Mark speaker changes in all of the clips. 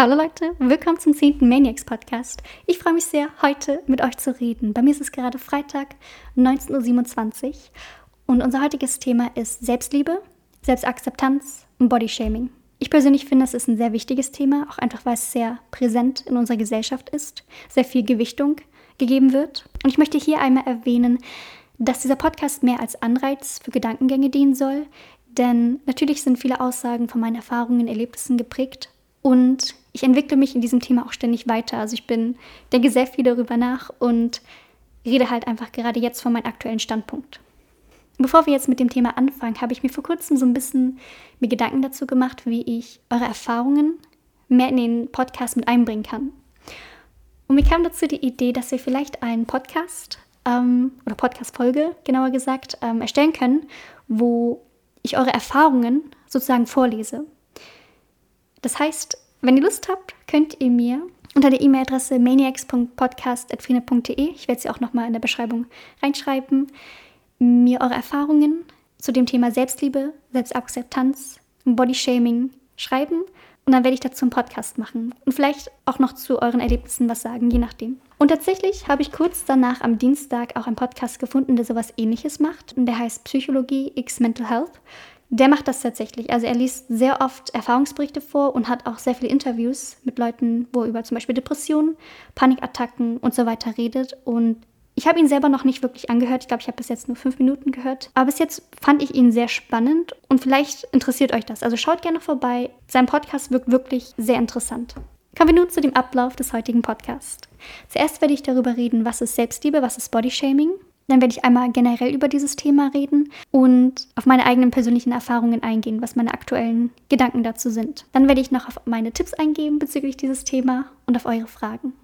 Speaker 1: Hallo Leute, willkommen zum 10. Maniacs Podcast. Ich freue mich sehr, heute mit euch zu reden. Bei mir ist es gerade Freitag, 19.27 Uhr und unser heutiges Thema ist Selbstliebe, Selbstakzeptanz und Bodyshaming. Ich persönlich finde, es ist ein sehr wichtiges Thema, auch einfach weil es sehr präsent in unserer Gesellschaft ist, sehr viel Gewichtung gegeben wird. Und ich möchte hier einmal erwähnen, dass dieser Podcast mehr als Anreiz für Gedankengänge dienen soll, denn natürlich sind viele Aussagen von meinen Erfahrungen, Erlebnissen geprägt und ich entwickle mich in diesem Thema auch ständig weiter. Also ich bin, denke sehr viel darüber nach und rede halt einfach gerade jetzt von meinem aktuellen Standpunkt. Bevor wir jetzt mit dem Thema anfangen, habe ich mir vor kurzem so ein bisschen mir Gedanken dazu gemacht, wie ich eure Erfahrungen mehr in den Podcast mit einbringen kann. Und mir kam dazu die Idee, dass wir vielleicht einen Podcast ähm, oder Podcast-Folge, genauer gesagt, ähm, erstellen können, wo ich eure Erfahrungen sozusagen vorlese. Das heißt, wenn ihr Lust habt, könnt ihr mir unter der E-Mail-Adresse maniacs.podcast.frine.de, ich werde sie auch nochmal in der Beschreibung reinschreiben, mir eure Erfahrungen zu dem Thema Selbstliebe, Selbstakzeptanz, Bodyshaming schreiben und dann werde ich dazu einen Podcast machen und vielleicht auch noch zu euren Erlebnissen was sagen, je nachdem. Und tatsächlich habe ich kurz danach am Dienstag auch einen Podcast gefunden, der sowas ähnliches macht. Und der heißt Psychologie X Mental Health. Der macht das tatsächlich. Also er liest sehr oft Erfahrungsberichte vor und hat auch sehr viele Interviews mit Leuten, wo er über zum Beispiel Depressionen, Panikattacken und so weiter redet. Und ich habe ihn selber noch nicht wirklich angehört. Ich glaube, ich habe bis jetzt nur fünf Minuten gehört. Aber bis jetzt fand ich ihn sehr spannend und vielleicht interessiert euch das. Also schaut gerne vorbei. Sein Podcast wirkt wirklich sehr interessant. Kommen wir nun zu dem Ablauf des heutigen Podcasts. Zuerst werde ich darüber reden, was ist Selbstliebe, was ist Bodyshaming. Dann werde ich einmal generell über dieses Thema reden und auf meine eigenen persönlichen Erfahrungen eingehen, was meine aktuellen Gedanken dazu sind. Dann werde ich noch auf meine Tipps eingehen bezüglich dieses Thema und auf eure Fragen.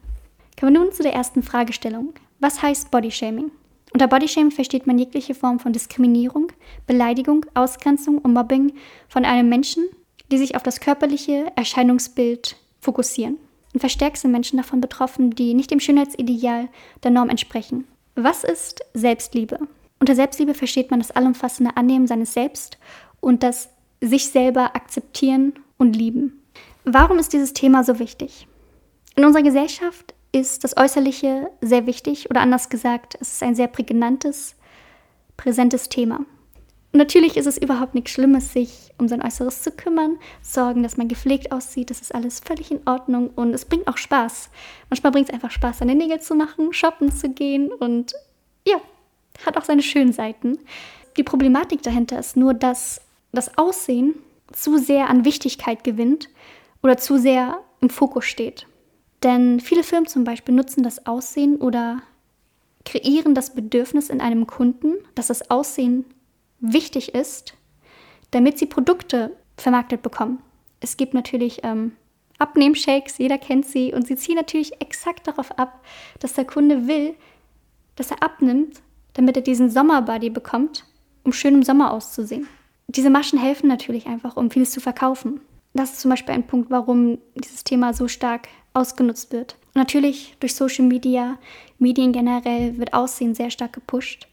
Speaker 1: Kommen wir nun zu der ersten Fragestellung. Was heißt Bodyshaming? Unter Bodyshaming versteht man jegliche Form von Diskriminierung, Beleidigung, Ausgrenzung und Mobbing von einem Menschen, die sich auf das körperliche Erscheinungsbild fokussieren. Und verstärkt sind Menschen davon betroffen, die nicht dem Schönheitsideal der Norm entsprechen. Was ist Selbstliebe? Unter Selbstliebe versteht man das allumfassende Annehmen seines Selbst und das sich selber akzeptieren und lieben. Warum ist dieses Thema so wichtig? In unserer Gesellschaft ist das Äußerliche sehr wichtig oder anders gesagt, es ist ein sehr prägnantes, präsentes Thema. Natürlich ist es überhaupt nichts Schlimmes, sich um sein Äußeres zu kümmern, sorgen, dass man gepflegt aussieht, das ist alles völlig in Ordnung und es bringt auch Spaß. Manchmal bringt es einfach Spaß, seine Nägel zu machen, shoppen zu gehen und ja, hat auch seine schönen Seiten. Die Problematik dahinter ist nur, dass das Aussehen zu sehr an Wichtigkeit gewinnt oder zu sehr im Fokus steht. Denn viele Firmen zum Beispiel nutzen das Aussehen oder kreieren das Bedürfnis in einem Kunden, dass das Aussehen wichtig ist, damit sie Produkte vermarktet bekommen. Es gibt natürlich ähm, Abnehmshakes, jeder kennt sie, und sie ziehen natürlich exakt darauf ab, dass der Kunde will, dass er abnimmt, damit er diesen Sommerbody bekommt, um schön im Sommer auszusehen. Diese Maschen helfen natürlich einfach, um vieles zu verkaufen. Das ist zum Beispiel ein Punkt, warum dieses Thema so stark ausgenutzt wird. Natürlich durch Social Media, Medien generell wird Aussehen sehr stark gepusht.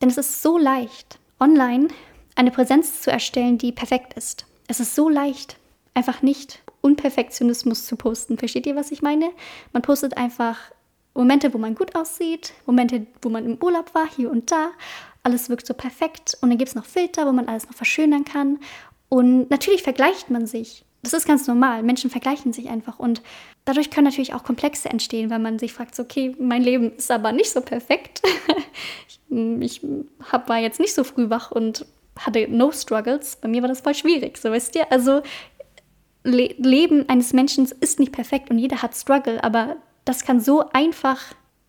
Speaker 1: Denn es ist so leicht, online eine Präsenz zu erstellen, die perfekt ist. Es ist so leicht, einfach nicht Unperfektionismus zu posten. Versteht ihr, was ich meine? Man postet einfach Momente, wo man gut aussieht, Momente, wo man im Urlaub war, hier und da. Alles wirkt so perfekt. Und dann gibt es noch Filter, wo man alles noch verschönern kann. Und natürlich vergleicht man sich. Das ist ganz normal. Menschen vergleichen sich einfach. Und dadurch können natürlich auch Komplexe entstehen, weil man sich fragt, okay, mein Leben ist aber nicht so perfekt. ich hab, war jetzt nicht so früh wach und hatte no struggles. Bei mir war das voll schwierig, so wisst ihr. Also Le Leben eines Menschen ist nicht perfekt und jeder hat Struggle, aber das kann so einfach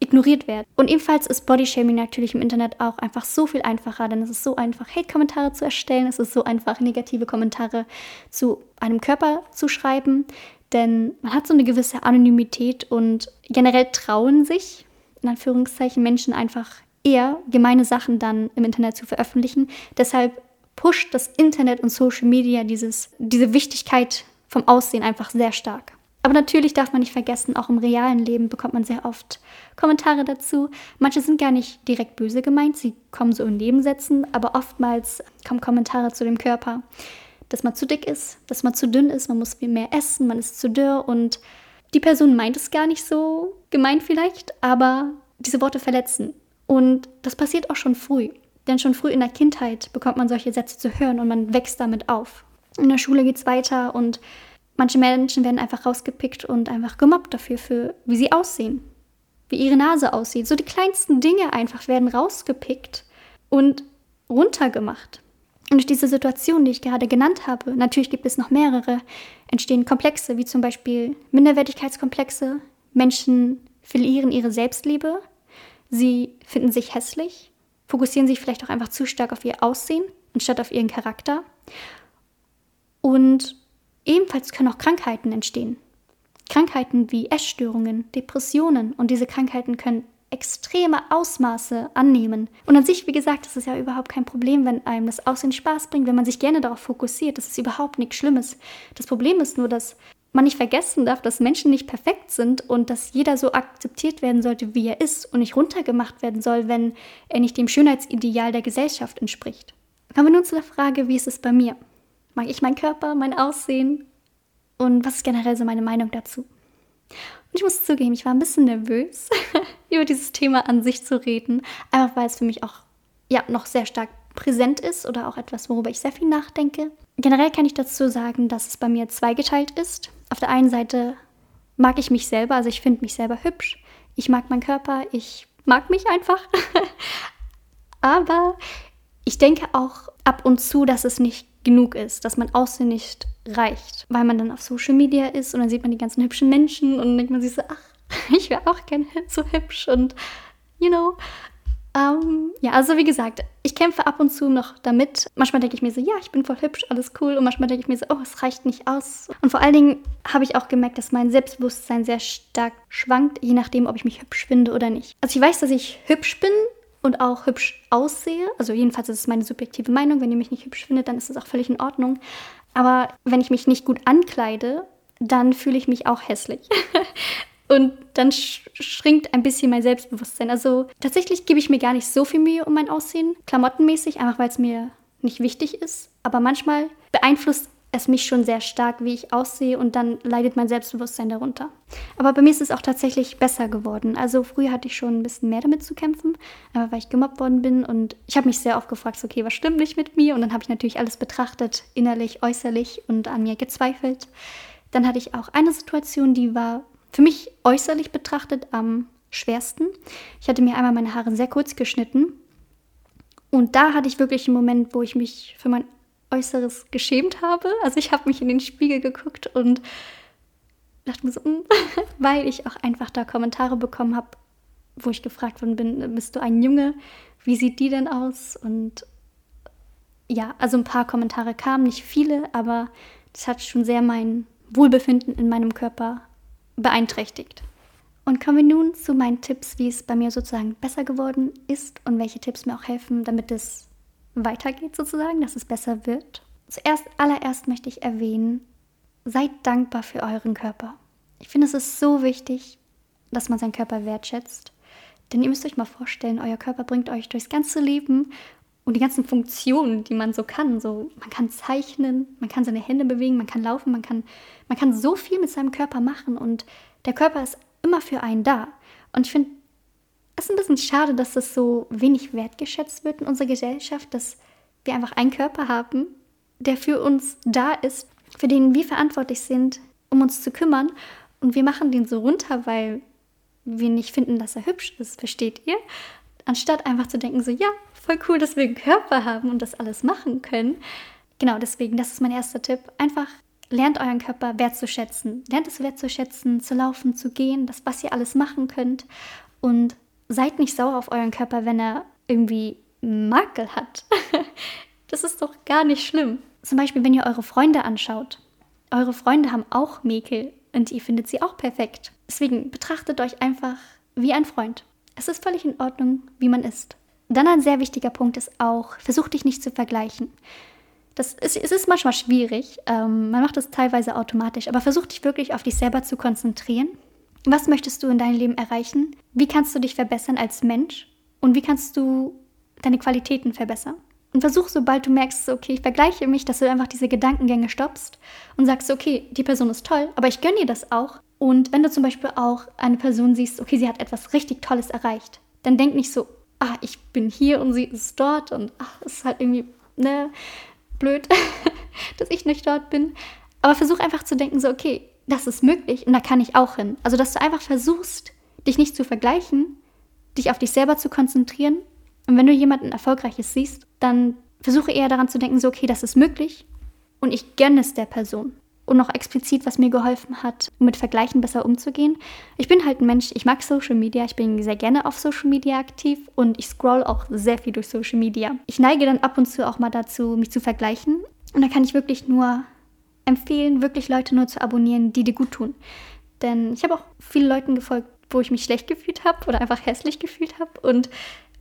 Speaker 1: ignoriert werden. Und ebenfalls ist Bodyshaming natürlich im Internet auch einfach so viel einfacher, denn es ist so einfach, Hate-Kommentare zu erstellen, es ist so einfach, negative Kommentare zu einem Körper zu schreiben, denn man hat so eine gewisse Anonymität und generell trauen sich, in Anführungszeichen, Menschen einfach eher gemeine Sachen dann im Internet zu veröffentlichen. Deshalb pusht das Internet und Social Media dieses, diese Wichtigkeit vom Aussehen einfach sehr stark. Aber natürlich darf man nicht vergessen, auch im realen Leben bekommt man sehr oft Kommentare dazu. Manche sind gar nicht direkt böse gemeint, sie kommen so in Nebensätzen, aber oftmals kommen Kommentare zu dem Körper. dass man zu dick ist, dass man zu dünn ist, man muss viel mehr essen, man ist zu dürr und die Person meint es gar nicht so gemeint vielleicht, aber diese Worte verletzen. Und das passiert auch schon früh. Denn schon früh in der Kindheit bekommt man solche Sätze zu hören und man wächst damit auf. In der Schule geht es weiter und manche Menschen werden einfach rausgepickt und einfach gemobbt dafür, für wie sie aussehen, wie ihre Nase aussieht. So die kleinsten Dinge einfach werden rausgepickt und runtergemacht. Und durch diese Situation, die ich gerade genannt habe, natürlich gibt es noch mehrere, entstehen Komplexe, wie zum Beispiel Minderwertigkeitskomplexe. Menschen verlieren ihre Selbstliebe, sie finden sich hässlich, fokussieren sich vielleicht auch einfach zu stark auf ihr Aussehen anstatt auf ihren Charakter. Und ebenfalls können auch Krankheiten entstehen. Krankheiten wie Essstörungen, Depressionen und diese Krankheiten können extreme Ausmaße annehmen. Und an sich, wie gesagt, das ist ja überhaupt kein Problem, wenn einem das Aussehen Spaß bringt, wenn man sich gerne darauf fokussiert. Das ist überhaupt nichts Schlimmes. Das Problem ist nur, dass man nicht vergessen darf, dass Menschen nicht perfekt sind und dass jeder so akzeptiert werden sollte, wie er ist und nicht runtergemacht werden soll, wenn er nicht dem Schönheitsideal der Gesellschaft entspricht. Kommen wir nun zu der Frage, wie ist es bei mir? Mag ich meinen Körper, mein Aussehen und was ist generell so meine Meinung dazu? Und ich muss zugeben, ich war ein bisschen nervös, über dieses Thema an sich zu reden, einfach weil es für mich auch ja, noch sehr stark präsent ist oder auch etwas, worüber ich sehr viel nachdenke. Generell kann ich dazu sagen, dass es bei mir zweigeteilt ist. Auf der einen Seite mag ich mich selber, also ich finde mich selber hübsch. Ich mag meinen Körper, ich mag mich einfach. Aber ich denke auch ab und zu, dass es nicht genug ist, dass mein Aussehen nicht reicht, weil man dann auf Social Media ist und dann sieht man die ganzen hübschen Menschen und dann denkt man sich so, ach, ich wäre auch gerne so hübsch und, you know, ähm, ja, also wie gesagt, ich kämpfe ab und zu noch damit. Manchmal denke ich mir so, ja, ich bin voll hübsch, alles cool. Und manchmal denke ich mir so, oh, es reicht nicht aus. Und vor allen Dingen habe ich auch gemerkt, dass mein Selbstbewusstsein sehr stark schwankt, je nachdem, ob ich mich hübsch finde oder nicht. Also ich weiß, dass ich hübsch bin und auch hübsch aussehe. Also jedenfalls ist es meine subjektive Meinung. Wenn ihr mich nicht hübsch findet, dann ist es auch völlig in Ordnung. Aber wenn ich mich nicht gut ankleide, dann fühle ich mich auch hässlich. Und dann schrinkt ein bisschen mein Selbstbewusstsein. Also tatsächlich gebe ich mir gar nicht so viel Mühe um mein Aussehen, klamottenmäßig, einfach weil es mir nicht wichtig ist. Aber manchmal beeinflusst es mich schon sehr stark, wie ich aussehe und dann leidet mein Selbstbewusstsein darunter. Aber bei mir ist es auch tatsächlich besser geworden. Also früher hatte ich schon ein bisschen mehr damit zu kämpfen, weil ich gemobbt worden bin und ich habe mich sehr oft gefragt, okay, was stimmt nicht mit mir? Und dann habe ich natürlich alles betrachtet, innerlich, äußerlich und an mir gezweifelt. Dann hatte ich auch eine Situation, die war für mich äußerlich betrachtet am schwersten. Ich hatte mir einmal meine Haare sehr kurz geschnitten. Und da hatte ich wirklich einen Moment, wo ich mich für mein Äußeres geschämt habe. Also ich habe mich in den Spiegel geguckt und dachte mir so, mm, weil ich auch einfach da Kommentare bekommen habe, wo ich gefragt worden bin, bist du ein Junge? Wie sieht die denn aus? Und ja, also ein paar Kommentare kamen, nicht viele, aber das hat schon sehr mein Wohlbefinden in meinem Körper beeinträchtigt. Und kommen wir nun zu meinen Tipps, wie es bei mir sozusagen besser geworden ist und welche Tipps mir auch helfen, damit es weitergeht sozusagen, dass es besser wird. Zuerst allererst möchte ich erwähnen, seid dankbar für euren Körper. Ich finde, es ist so wichtig, dass man seinen Körper wertschätzt. Denn ihr müsst euch mal vorstellen, euer Körper bringt euch durchs ganze Leben und die ganzen Funktionen, die man so kann. So, man kann zeichnen, man kann seine Hände bewegen, man kann laufen, man kann, man kann so viel mit seinem Körper machen und der Körper ist immer für einen da. Und ich finde ist ein bisschen schade, dass das so wenig wertgeschätzt wird in unserer Gesellschaft, dass wir einfach einen Körper haben, der für uns da ist, für den wir verantwortlich sind, um uns zu kümmern. Und wir machen den so runter, weil wir nicht finden, dass er hübsch ist, versteht ihr? Anstatt einfach zu denken, so ja, voll cool, dass wir einen Körper haben und das alles machen können. Genau deswegen, das ist mein erster Tipp. Einfach lernt euren Körper wertzuschätzen. Lernt es wertzuschätzen, zu laufen, zu gehen, das, was ihr alles machen könnt. Und seid nicht sauer auf euren Körper, wenn er irgendwie Makel hat. das ist doch gar nicht schlimm. Zum Beispiel, wenn ihr eure Freunde anschaut. Eure Freunde haben auch Mäkel und ihr findet sie auch perfekt. Deswegen betrachtet euch einfach wie ein Freund. Es ist völlig in Ordnung, wie man ist. Dann ein sehr wichtiger Punkt ist auch, versuch dich nicht zu vergleichen. Das ist, es ist manchmal schwierig, ähm, man macht das teilweise automatisch, aber versuch dich wirklich auf dich selber zu konzentrieren. Was möchtest du in deinem Leben erreichen? Wie kannst du dich verbessern als Mensch? Und wie kannst du deine Qualitäten verbessern? Und versuch, sobald du merkst, okay, ich vergleiche mich, dass du einfach diese Gedankengänge stoppst und sagst, okay, die Person ist toll, aber ich gönne ihr das auch. Und wenn du zum Beispiel auch eine Person siehst, okay, sie hat etwas richtig Tolles erreicht, dann denk nicht so, ah, ich bin hier und sie ist dort und ach, es ist halt irgendwie, ne, blöd, dass ich nicht dort bin. Aber versuch einfach zu denken, so, okay, das ist möglich und da kann ich auch hin. Also, dass du einfach versuchst, dich nicht zu vergleichen, dich auf dich selber zu konzentrieren. Und wenn du jemanden Erfolgreiches siehst, dann versuche eher daran zu denken, so, okay, das ist möglich und ich gönne es der Person und noch explizit, was mir geholfen hat, um mit Vergleichen besser umzugehen. Ich bin halt ein Mensch, ich mag Social Media, ich bin sehr gerne auf Social Media aktiv und ich scroll auch sehr viel durch Social Media. Ich neige dann ab und zu auch mal dazu, mich zu vergleichen. Und da kann ich wirklich nur empfehlen, wirklich Leute nur zu abonnieren, die dir gut tun. Denn ich habe auch viele Leuten gefolgt, wo ich mich schlecht gefühlt habe oder einfach hässlich gefühlt habe. Und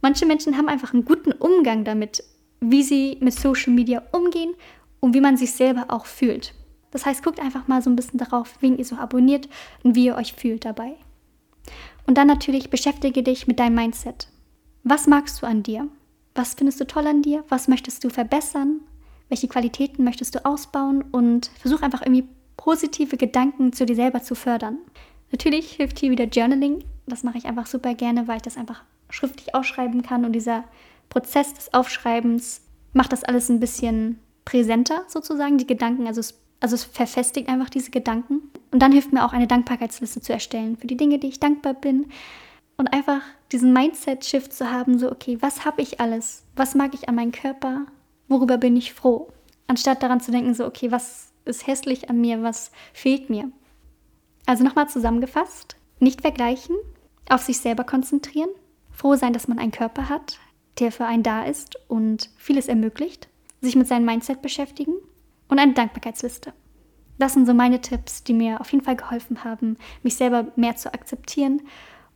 Speaker 1: manche Menschen haben einfach einen guten Umgang damit, wie sie mit Social Media umgehen und wie man sich selber auch fühlt. Das heißt, guckt einfach mal so ein bisschen darauf, wen ihr so abonniert und wie ihr euch fühlt dabei. Und dann natürlich beschäftige dich mit deinem Mindset. Was magst du an dir? Was findest du toll an dir? Was möchtest du verbessern? Welche Qualitäten möchtest du ausbauen? Und versuch einfach irgendwie positive Gedanken zu dir selber zu fördern. Natürlich hilft hier wieder Journaling. Das mache ich einfach super gerne, weil ich das einfach schriftlich aufschreiben kann. Und dieser Prozess des Aufschreibens macht das alles ein bisschen präsenter sozusagen, die Gedanken. Also es also es verfestigt einfach diese Gedanken. Und dann hilft mir auch eine Dankbarkeitsliste zu erstellen für die Dinge, die ich dankbar bin. Und einfach diesen Mindset-Shift zu haben, so, okay, was habe ich alles? Was mag ich an meinem Körper? Worüber bin ich froh? Anstatt daran zu denken, so, okay, was ist hässlich an mir? Was fehlt mir? Also nochmal zusammengefasst, nicht vergleichen, auf sich selber konzentrieren, froh sein, dass man einen Körper hat, der für einen da ist und vieles ermöglicht, sich mit seinem Mindset beschäftigen und eine Dankbarkeitsliste. Das sind so meine Tipps, die mir auf jeden Fall geholfen haben, mich selber mehr zu akzeptieren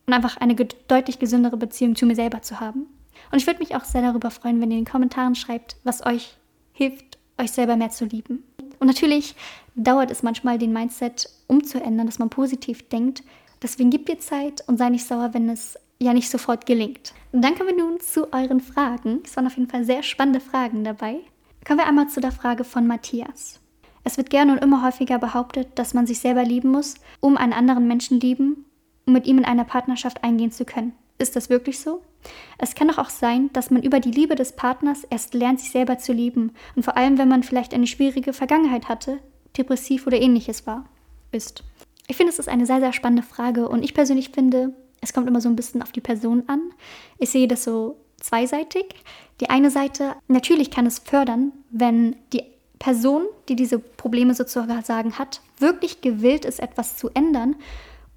Speaker 1: und einfach eine deutlich gesündere Beziehung zu mir selber zu haben. Und ich würde mich auch sehr darüber freuen, wenn ihr in den Kommentaren schreibt, was euch hilft, euch selber mehr zu lieben. Und natürlich dauert es manchmal, den Mindset umzuändern, dass man positiv denkt. Deswegen gib dir Zeit und sei nicht sauer, wenn es ja nicht sofort gelingt. Und dann kommen wir nun zu euren Fragen. Es waren auf jeden Fall sehr spannende Fragen dabei. Kommen wir einmal zu der Frage von Matthias. Es wird gerne und immer häufiger behauptet, dass man sich selber lieben muss, um einen anderen Menschen lieben um mit ihm in einer Partnerschaft eingehen zu können. Ist das wirklich so? Es kann doch auch sein, dass man über die Liebe des Partners erst lernt, sich selber zu lieben und vor allem, wenn man vielleicht eine schwierige Vergangenheit hatte, depressiv oder ähnliches war, ist. Ich finde, es ist eine sehr, sehr spannende Frage und ich persönlich finde, es kommt immer so ein bisschen auf die Person an. Ich sehe das so zweiseitig. Die eine Seite, natürlich kann es fördern, wenn die Person, die diese Probleme sozusagen hat, wirklich gewillt ist, etwas zu ändern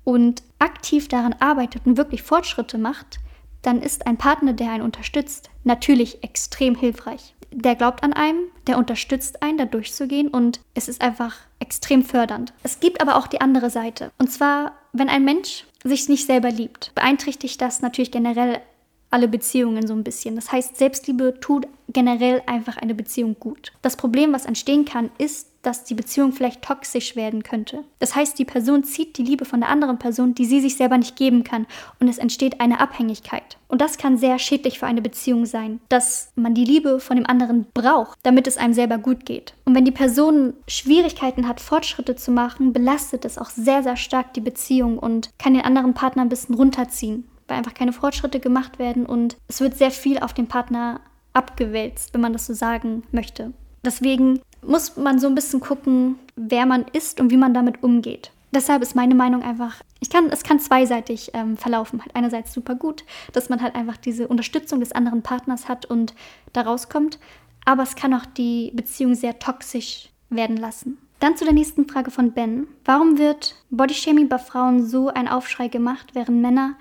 Speaker 1: und aktiv daran arbeitet und wirklich Fortschritte macht, dann ist ein Partner, der einen unterstützt, natürlich extrem hilfreich. Der glaubt an einem, der unterstützt einen, da durchzugehen und es ist einfach extrem fördernd. Es gibt aber auch die andere Seite. Und zwar, wenn ein Mensch sich nicht selber liebt, beeinträchtigt das natürlich generell alle Beziehungen so ein bisschen. Das heißt, Selbstliebe tut generell einfach eine Beziehung gut. Das Problem, was entstehen kann, ist, dass die Beziehung vielleicht toxisch werden könnte. Das heißt, die Person zieht die Liebe von der anderen Person, die sie sich selber nicht geben kann, und es entsteht eine Abhängigkeit. Und das kann sehr schädlich für eine Beziehung sein, dass man die Liebe von dem anderen braucht, damit es einem selber gut geht. Und wenn die Person Schwierigkeiten hat, Fortschritte zu machen, belastet es auch sehr, sehr stark die Beziehung und kann den anderen Partner ein bisschen runterziehen weil einfach keine Fortschritte gemacht werden und es wird sehr viel auf den Partner abgewälzt, wenn man das so sagen möchte. Deswegen muss man so ein bisschen gucken, wer man ist und wie man damit umgeht. Deshalb ist meine Meinung einfach, ich kann, es kann zweiseitig ähm, verlaufen. Halt einerseits super gut, dass man halt einfach diese Unterstützung des anderen Partners hat und da rauskommt, aber es kann auch die Beziehung sehr toxisch werden lassen. Dann zu der nächsten Frage von Ben. Warum wird Bodyshaming bei Frauen so ein Aufschrei gemacht, während Männer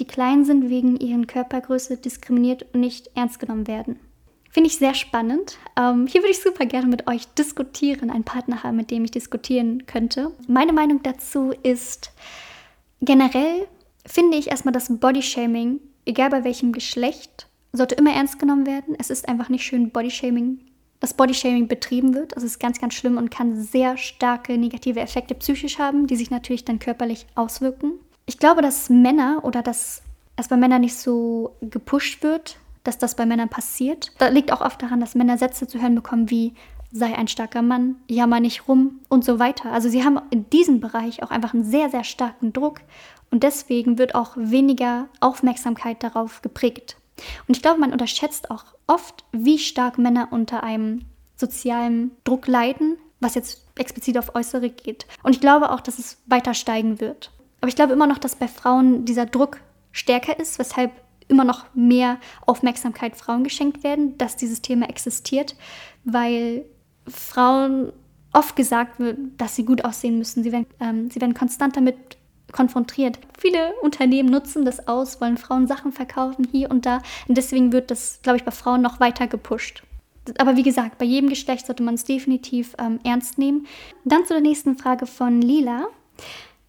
Speaker 1: die klein sind, wegen ihren Körpergröße diskriminiert und nicht ernst genommen werden. Finde ich sehr spannend. Ähm, hier würde ich super gerne mit euch diskutieren, einen Partner haben, mit dem ich diskutieren könnte. Meine Meinung dazu ist, generell finde ich erstmal, dass Bodyshaming, egal bei welchem Geschlecht, sollte immer ernst genommen werden. Es ist einfach nicht schön, Bodyshaming, dass Bodyshaming betrieben wird. Das ist ganz, ganz schlimm und kann sehr starke negative Effekte psychisch haben, die sich natürlich dann körperlich auswirken. Ich glaube, dass Männer oder dass es bei Männern nicht so gepusht wird, dass das bei Männern passiert. Da liegt auch oft daran, dass Männer Sätze zu hören bekommen wie sei ein starker Mann, jammer nicht rum und so weiter. Also sie haben in diesem Bereich auch einfach einen sehr, sehr starken Druck und deswegen wird auch weniger Aufmerksamkeit darauf geprägt. Und ich glaube, man unterschätzt auch oft, wie stark Männer unter einem sozialen Druck leiden, was jetzt explizit auf Äußere geht. Und ich glaube auch, dass es weiter steigen wird. Aber ich glaube immer noch, dass bei Frauen dieser Druck stärker ist, weshalb immer noch mehr Aufmerksamkeit Frauen geschenkt werden, dass dieses Thema existiert, weil Frauen oft gesagt wird, dass sie gut aussehen müssen. Sie werden, ähm, sie werden konstant damit konfrontiert. Viele Unternehmen nutzen das aus, wollen Frauen Sachen verkaufen hier und da. Und deswegen wird das, glaube ich, bei Frauen noch weiter gepusht. Aber wie gesagt, bei jedem Geschlecht sollte man es definitiv ähm, ernst nehmen. Dann zu der nächsten Frage von Lila.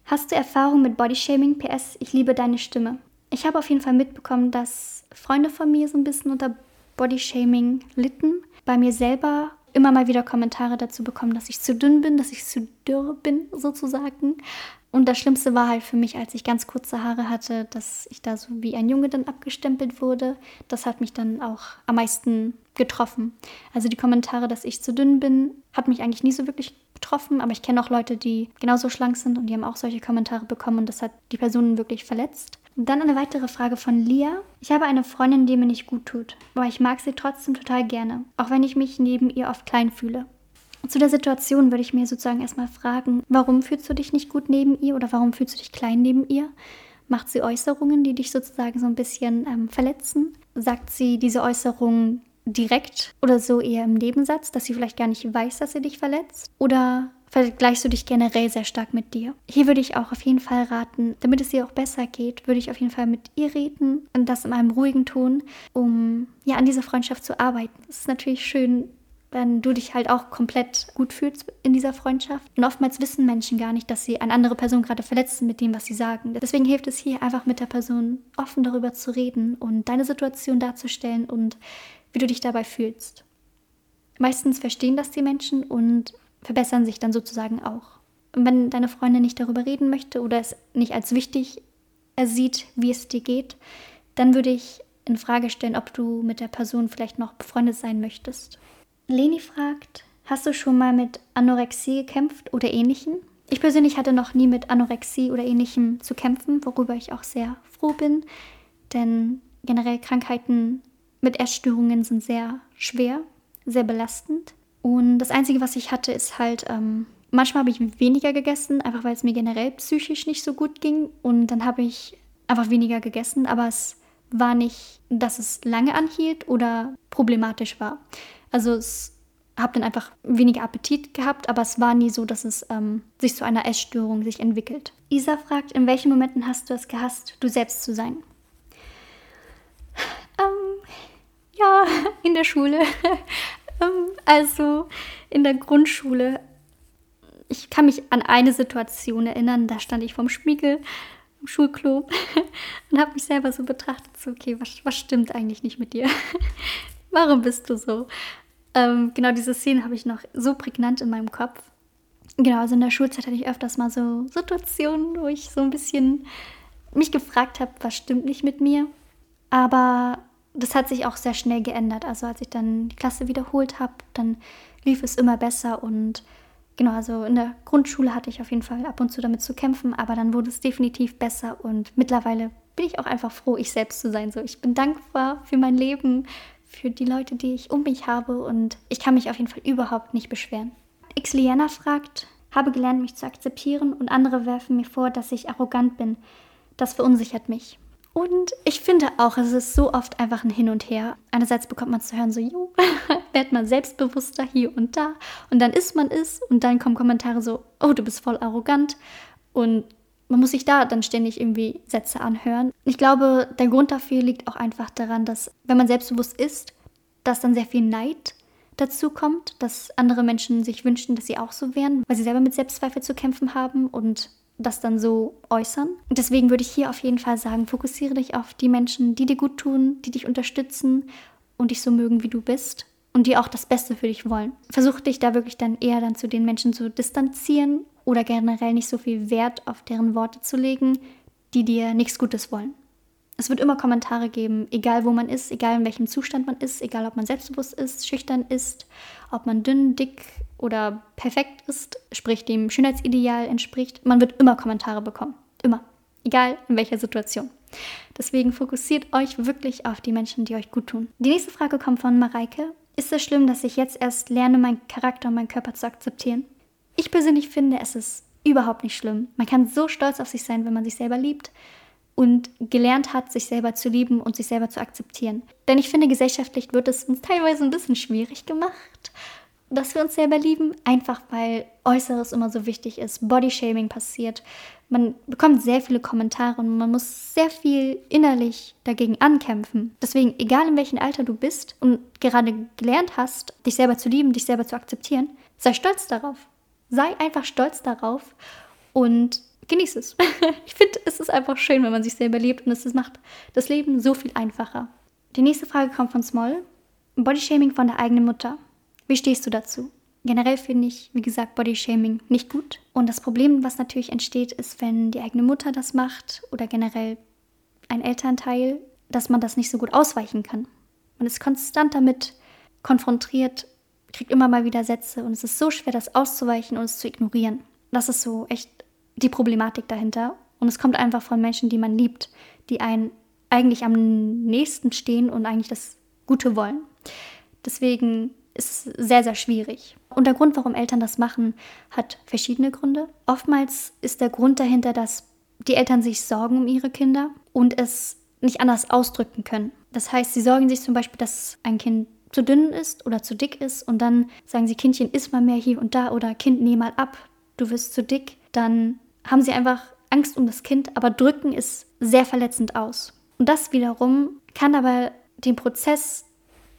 Speaker 1: Hast du Erfahrung mit Bodyshaming? PS, ich liebe deine Stimme. Ich habe auf jeden Fall mitbekommen, dass Freunde von mir so ein bisschen unter Bodyshaming litten. Bei mir selber immer mal wieder Kommentare dazu bekommen, dass ich zu dünn bin, dass ich zu dürr bin, sozusagen. Und das Schlimmste war halt für mich, als ich ganz kurze Haare hatte, dass ich da so wie ein Junge dann abgestempelt wurde. Das hat mich dann auch am meisten getroffen. Also die Kommentare, dass ich zu dünn bin, hat mich eigentlich nie so wirklich getroffen, aber ich kenne auch Leute, die genauso schlank sind und die haben auch solche Kommentare bekommen und das hat die Personen wirklich verletzt. Und dann eine weitere Frage von Lia. Ich habe eine Freundin, die mir nicht gut tut, aber ich mag sie trotzdem total gerne, auch wenn ich mich neben ihr oft klein fühle. Zu der Situation würde ich mir sozusagen erstmal fragen, warum fühlst du dich nicht gut neben ihr oder warum fühlst du dich klein neben ihr? Macht sie Äußerungen, die dich sozusagen so ein bisschen ähm, verletzen? Sagt sie diese Äußerungen direkt oder so eher im Nebensatz, dass sie vielleicht gar nicht weiß, dass sie dich verletzt? Oder vergleichst du dich generell sehr stark mit dir? Hier würde ich auch auf jeden Fall raten, damit es ihr auch besser geht, würde ich auf jeden Fall mit ihr reden und das in einem ruhigen Ton, um ja an dieser Freundschaft zu arbeiten. Es ist natürlich schön, wenn du dich halt auch komplett gut fühlst in dieser Freundschaft. Und oftmals wissen Menschen gar nicht, dass sie eine andere Person gerade verletzen mit dem, was sie sagen. Deswegen hilft es hier einfach mit der Person offen darüber zu reden und deine Situation darzustellen und wie du dich dabei fühlst. Meistens verstehen das die Menschen und verbessern sich dann sozusagen auch. Und wenn deine Freundin nicht darüber reden möchte oder es nicht als wichtig ersieht, wie es dir geht, dann würde ich in Frage stellen, ob du mit der Person vielleicht noch befreundet sein möchtest. Leni fragt, hast du schon mal mit Anorexie gekämpft oder ähnlichem? Ich persönlich hatte noch nie mit Anorexie oder ähnlichem zu kämpfen, worüber ich auch sehr froh bin, denn generell Krankheiten mit Essstörungen sind sehr schwer, sehr belastend. Und das Einzige, was ich hatte, ist halt, ähm, manchmal habe ich weniger gegessen, einfach weil es mir generell psychisch nicht so gut ging. Und dann habe ich einfach weniger gegessen, aber es war nicht, dass es lange anhielt oder problematisch war. Also es habe dann einfach weniger Appetit gehabt, aber es war nie so, dass es ähm, sich zu einer Essstörung sich entwickelt. Isa fragt, in welchen Momenten hast du es gehasst, du selbst zu sein? Ähm, ja, in der Schule. Ähm, also in der Grundschule. Ich kann mich an eine Situation erinnern, da stand ich vorm Spiegel im Schulklo und habe mich selber so betrachtet, so, okay, was, was stimmt eigentlich nicht mit dir? Warum bist du so? Ähm, genau diese Szene habe ich noch so prägnant in meinem Kopf. Genau, also in der Schulzeit hatte ich öfters mal so Situationen, wo ich so ein bisschen mich gefragt habe, was stimmt nicht mit mir. Aber das hat sich auch sehr schnell geändert. Also als ich dann die Klasse wiederholt habe, dann lief es immer besser und genau, also in der Grundschule hatte ich auf jeden Fall ab und zu damit zu kämpfen, aber dann wurde es definitiv besser und mittlerweile bin ich auch einfach froh, ich selbst zu sein. So, ich bin dankbar für mein Leben, für die Leute, die ich um mich habe und ich kann mich auf jeden Fall überhaupt nicht beschweren. Xliana fragt, habe gelernt, mich zu akzeptieren und andere werfen mir vor, dass ich arrogant bin. Das verunsichert mich. Und ich finde auch, es ist so oft einfach ein Hin und Her. Einerseits bekommt man zu hören, so, jo, wird man selbstbewusster hier und da. Und dann ist man es. Und dann kommen Kommentare so, oh, du bist voll arrogant. Und man muss sich da dann ständig irgendwie Sätze anhören. Ich glaube, der Grund dafür liegt auch einfach daran, dass wenn man selbstbewusst ist, dass dann sehr viel Neid dazu kommt, dass andere Menschen sich wünschen, dass sie auch so wären, weil sie selber mit Selbstzweifel zu kämpfen haben und das dann so äußern. Deswegen würde ich hier auf jeden Fall sagen, fokussiere dich auf die Menschen, die dir gut tun, die dich unterstützen und dich so mögen, wie du bist und die auch das Beste für dich wollen. Versuch dich da wirklich dann eher dann zu den Menschen zu distanzieren oder generell nicht so viel Wert auf deren Worte zu legen, die dir nichts Gutes wollen. Es wird immer Kommentare geben, egal wo man ist, egal in welchem Zustand man ist, egal ob man selbstbewusst ist, schüchtern ist, ob man dünn, dick oder perfekt ist, sprich dem Schönheitsideal entspricht. Man wird immer Kommentare bekommen. Immer. Egal in welcher Situation. Deswegen fokussiert euch wirklich auf die Menschen, die euch gut tun. Die nächste Frage kommt von Mareike. Ist es schlimm, dass ich jetzt erst lerne, meinen Charakter und meinen Körper zu akzeptieren? Ich persönlich finde, es ist überhaupt nicht schlimm. Man kann so stolz auf sich sein, wenn man sich selber liebt und gelernt hat, sich selber zu lieben und sich selber zu akzeptieren. Denn ich finde, gesellschaftlich wird es uns teilweise ein bisschen schwierig gemacht, dass wir uns selber lieben, einfach weil Äußeres immer so wichtig ist, Bodyshaming passiert. Man bekommt sehr viele Kommentare und man muss sehr viel innerlich dagegen ankämpfen. Deswegen, egal in welchem Alter du bist und gerade gelernt hast, dich selber zu lieben, dich selber zu akzeptieren, sei stolz darauf. Sei einfach stolz darauf und genieß es. ich finde, es ist einfach schön, wenn man sich selber liebt und es macht das Leben so viel einfacher. Die nächste Frage kommt von Small. Bodyshaming von der eigenen Mutter. Wie stehst du dazu? Generell finde ich, wie gesagt, Bodyshaming nicht gut. Und das Problem, was natürlich entsteht, ist, wenn die eigene Mutter das macht oder generell ein Elternteil, dass man das nicht so gut ausweichen kann. Man ist konstant damit konfrontiert, kriegt immer mal wieder Sätze und es ist so schwer, das auszuweichen und es zu ignorieren. Das ist so echt die Problematik dahinter. Und es kommt einfach von Menschen, die man liebt, die einen eigentlich am nächsten stehen und eigentlich das Gute wollen. Deswegen ist es sehr, sehr schwierig. Und der Grund, warum Eltern das machen, hat verschiedene Gründe. Oftmals ist der Grund dahinter, dass die Eltern sich sorgen um ihre Kinder und es nicht anders ausdrücken können. Das heißt, sie sorgen sich zum Beispiel, dass ein Kind zu dünn ist oder zu dick ist und dann sagen sie, Kindchen, iss mal mehr hier und da oder Kind, nehm mal ab, du wirst zu dick. Dann haben sie einfach Angst um das Kind, aber drücken ist sehr verletzend aus. Und das wiederum kann aber den Prozess,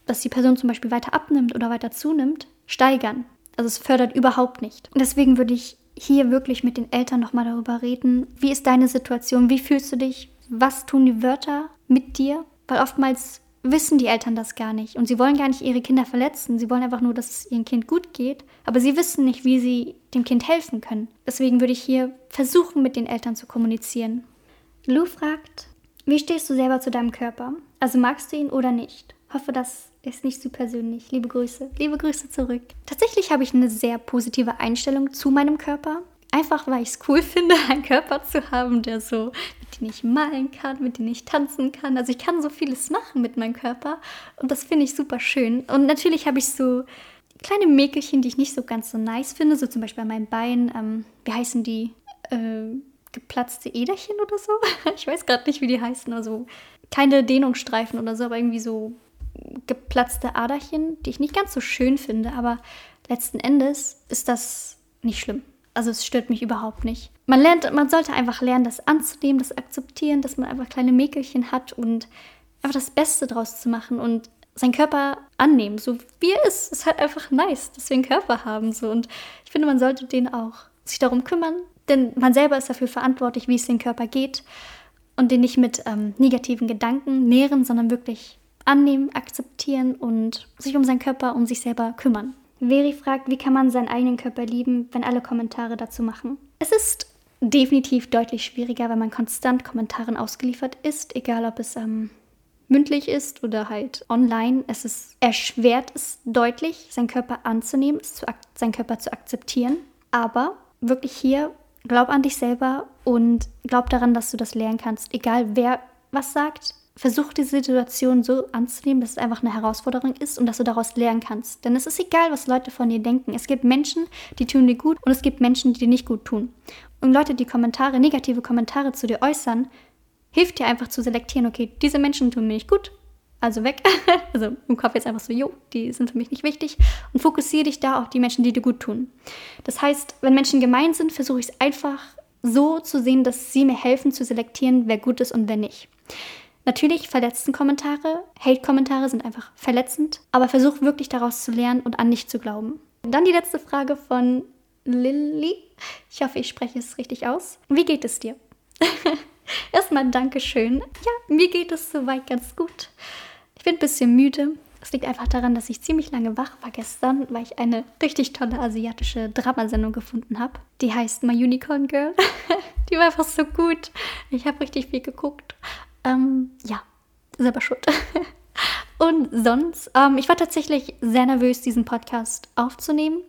Speaker 1: dass die Person zum Beispiel weiter abnimmt oder weiter zunimmt, steigern. Also es fördert überhaupt nicht. Und deswegen würde ich hier wirklich mit den Eltern nochmal darüber reden, wie ist deine Situation, wie fühlst du dich, was tun die Wörter mit dir, weil oftmals wissen die Eltern das gar nicht und sie wollen gar nicht ihre Kinder verletzen, sie wollen einfach nur, dass es ihrem Kind gut geht, aber sie wissen nicht, wie sie dem Kind helfen können. Deswegen würde ich hier versuchen, mit den Eltern zu kommunizieren. Lou fragt, wie stehst du selber zu deinem Körper? Also magst du ihn oder nicht? Hoffe, das ist nicht zu persönlich. Liebe Grüße. Liebe Grüße zurück. Tatsächlich habe ich eine sehr positive Einstellung zu meinem Körper. Einfach weil ich es cool finde, einen Körper zu haben, der so, mit dem ich malen kann, mit dem ich tanzen kann. Also ich kann so vieles machen mit meinem Körper und das finde ich super schön. Und natürlich habe ich so kleine Mäkelchen, die ich nicht so ganz so nice finde, so zum Beispiel an meinem Bein. Ähm, wie heißen die? Äh, geplatzte Äderchen oder so? ich weiß gerade nicht, wie die heißen. Also keine Dehnungsstreifen oder so, aber irgendwie so geplatzte Aderchen, die ich nicht ganz so schön finde. Aber letzten Endes ist das nicht schlimm. Also es stört mich überhaupt nicht. Man lernt, man sollte einfach lernen, das anzunehmen, das akzeptieren, dass man einfach kleine Mäkelchen hat und einfach das Beste draus zu machen und seinen Körper annehmen, so wie er ist. Es ist halt einfach nice, dass wir einen Körper haben. So. Und ich finde, man sollte den auch sich darum kümmern, denn man selber ist dafür verantwortlich, wie es dem Körper geht und den nicht mit ähm, negativen Gedanken nähren, sondern wirklich annehmen, akzeptieren und sich um seinen Körper, um sich selber kümmern. Veri fragt, wie kann man seinen eigenen Körper lieben, wenn alle Kommentare dazu machen? Es ist definitiv deutlich schwieriger, wenn man konstant Kommentaren ausgeliefert ist, egal ob es ähm, mündlich ist oder halt online. Es ist erschwert es deutlich, seinen Körper anzunehmen, zu, seinen Körper zu akzeptieren. Aber wirklich hier, glaub an dich selber und glaub daran, dass du das lernen kannst. Egal wer was sagt, versuch die Situation so anzunehmen, dass es einfach eine Herausforderung ist und dass du daraus lernen kannst. Denn es ist egal, was Leute von dir denken. Es gibt Menschen, die tun dir gut und es gibt Menschen, die dir nicht gut tun. Und Leute, die Kommentare, negative Kommentare zu dir äußern, hilft dir einfach zu selektieren, okay, diese Menschen tun mir nicht gut, also weg. also im Kopf jetzt einfach so, jo, die sind für mich nicht wichtig. Und fokussiere dich da auf die Menschen, die dir gut tun. Das heißt, wenn Menschen gemein sind, versuche ich es einfach so zu sehen, dass sie mir helfen zu selektieren, wer gut ist und wer nicht. Natürlich verletzten Kommentare, Hate-Kommentare sind einfach verletzend, aber versuch wirklich daraus zu lernen und an dich zu glauben. Dann die letzte Frage von Lilly. Ich hoffe, ich spreche es richtig aus. Wie geht es dir? Erstmal Dankeschön. Ja, mir geht es soweit ganz gut. Ich bin ein bisschen müde. Es liegt einfach daran, dass ich ziemlich lange wach war gestern, weil ich eine richtig tolle asiatische Dramasendung gefunden habe. Die heißt My Unicorn Girl. Die war einfach so gut. Ich habe richtig viel geguckt. Ähm, ja, selber schuld. Und sonst, ähm, ich war tatsächlich sehr nervös, diesen Podcast aufzunehmen,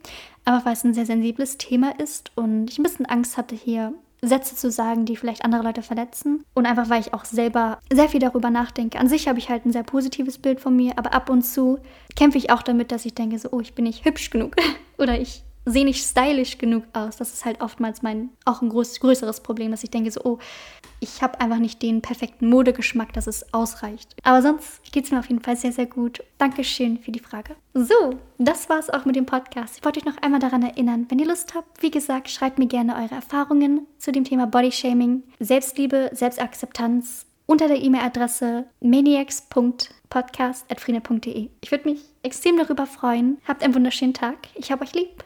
Speaker 1: aber weil es ein sehr sensibles Thema ist und ich ein bisschen Angst hatte, hier Sätze zu sagen, die vielleicht andere Leute verletzen. Und einfach, weil ich auch selber sehr viel darüber nachdenke. An sich habe ich halt ein sehr positives Bild von mir, aber ab und zu kämpfe ich auch damit, dass ich denke, so, oh, ich bin nicht hübsch genug. Oder ich sehe nicht stylisch genug aus. Das ist halt oftmals mein auch ein groß, größeres Problem, dass ich denke so, oh, ich habe einfach nicht den perfekten Modegeschmack, dass es ausreicht. Aber sonst geht es mir auf jeden Fall sehr, sehr gut. Dankeschön für die Frage. So, das war es auch mit dem Podcast. Ich wollte euch noch einmal daran erinnern, wenn ihr Lust habt, wie gesagt, schreibt mir gerne eure Erfahrungen zu dem Thema Bodyshaming, Selbstliebe, Selbstakzeptanz unter der E-Mail-Adresse maniacs.podcast.frine.de. Ich würde mich extrem darüber freuen. Habt einen wunderschönen Tag. Ich habe euch lieb.